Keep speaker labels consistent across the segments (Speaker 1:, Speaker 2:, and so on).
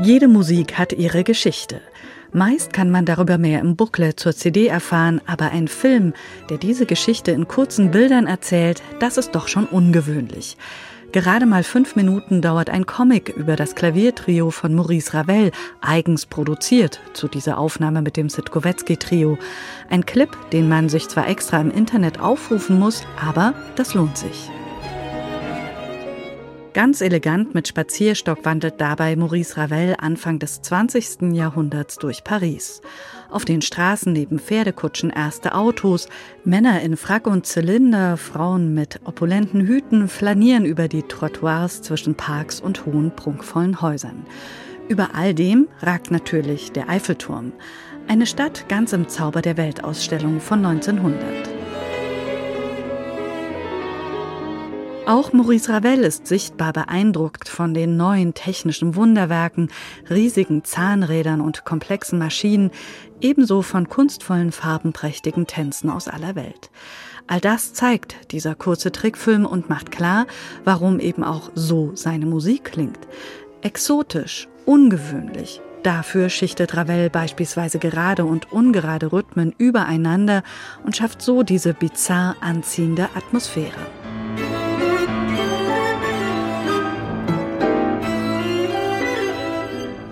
Speaker 1: Jede Musik hat ihre Geschichte. Meist kann man darüber mehr im Booklet zur CD erfahren, aber ein Film, der diese Geschichte in kurzen Bildern erzählt, das ist doch schon ungewöhnlich. Gerade mal fünf Minuten dauert ein Comic über das Klaviertrio von Maurice Ravel, eigens produziert zu dieser Aufnahme mit dem Sitkowetzki-Trio. Ein Clip, den man sich zwar extra im Internet aufrufen muss, aber das lohnt sich. Ganz elegant mit Spazierstock wandelt dabei Maurice Ravel Anfang des 20. Jahrhunderts durch Paris. Auf den Straßen neben Pferdekutschen erste Autos, Männer in Frack und Zylinder, Frauen mit opulenten Hüten flanieren über die Trottoirs zwischen Parks und hohen, prunkvollen Häusern. Über all dem ragt natürlich der Eiffelturm, eine Stadt ganz im Zauber der Weltausstellung von 1900. Auch Maurice Ravel ist sichtbar beeindruckt von den neuen technischen Wunderwerken, riesigen Zahnrädern und komplexen Maschinen, ebenso von kunstvollen, farbenprächtigen Tänzen aus aller Welt. All das zeigt dieser kurze Trickfilm und macht klar, warum eben auch so seine Musik klingt. Exotisch, ungewöhnlich. Dafür schichtet Ravel beispielsweise gerade und ungerade Rhythmen übereinander und schafft so diese bizarr anziehende Atmosphäre.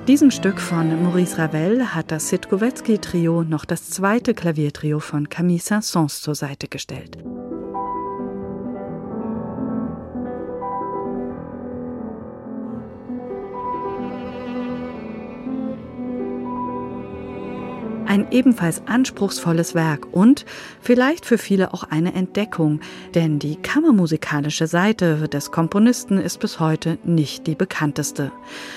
Speaker 1: Diesem Stück von Maurice Ravel hat das Sitkowetzki-Trio noch das zweite Klaviertrio von Camille Saint-Saëns zur Seite gestellt. Ein ebenfalls anspruchsvolles Werk und vielleicht für viele auch eine Entdeckung, denn die kammermusikalische Seite des Komponisten ist bis heute nicht die bekannteste.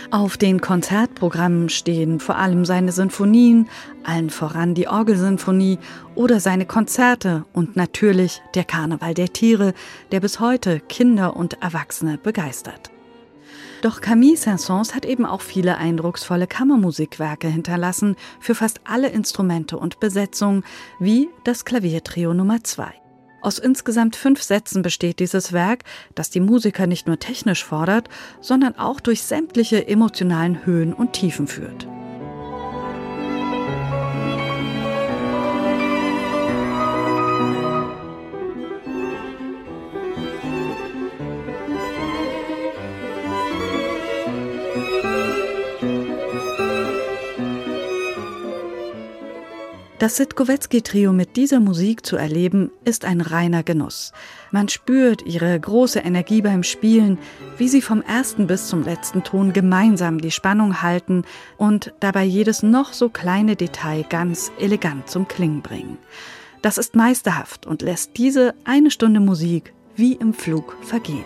Speaker 1: Auf den Konzertprogrammen stehen vor allem seine Sinfonien, allen voran die Orgelsinfonie oder seine Konzerte und natürlich der Karneval der Tiere, der bis heute Kinder und Erwachsene begeistert. Doch Camille Saint-Saëns hat eben auch viele eindrucksvolle Kammermusikwerke hinterlassen für fast alle Instrumente und Besetzungen, wie das Klaviertrio Nummer 2. Aus insgesamt fünf Sätzen besteht dieses Werk, das die Musiker nicht nur technisch fordert, sondern auch durch sämtliche emotionalen Höhen und Tiefen führt. Das Sitkowetzki-Trio mit dieser Musik zu erleben, ist ein reiner Genuss. Man spürt ihre große Energie beim Spielen, wie sie vom ersten bis zum letzten Ton gemeinsam die Spannung halten und dabei jedes noch so kleine Detail ganz elegant zum Klingen bringen. Das ist meisterhaft und lässt diese eine Stunde Musik wie im Flug vergehen.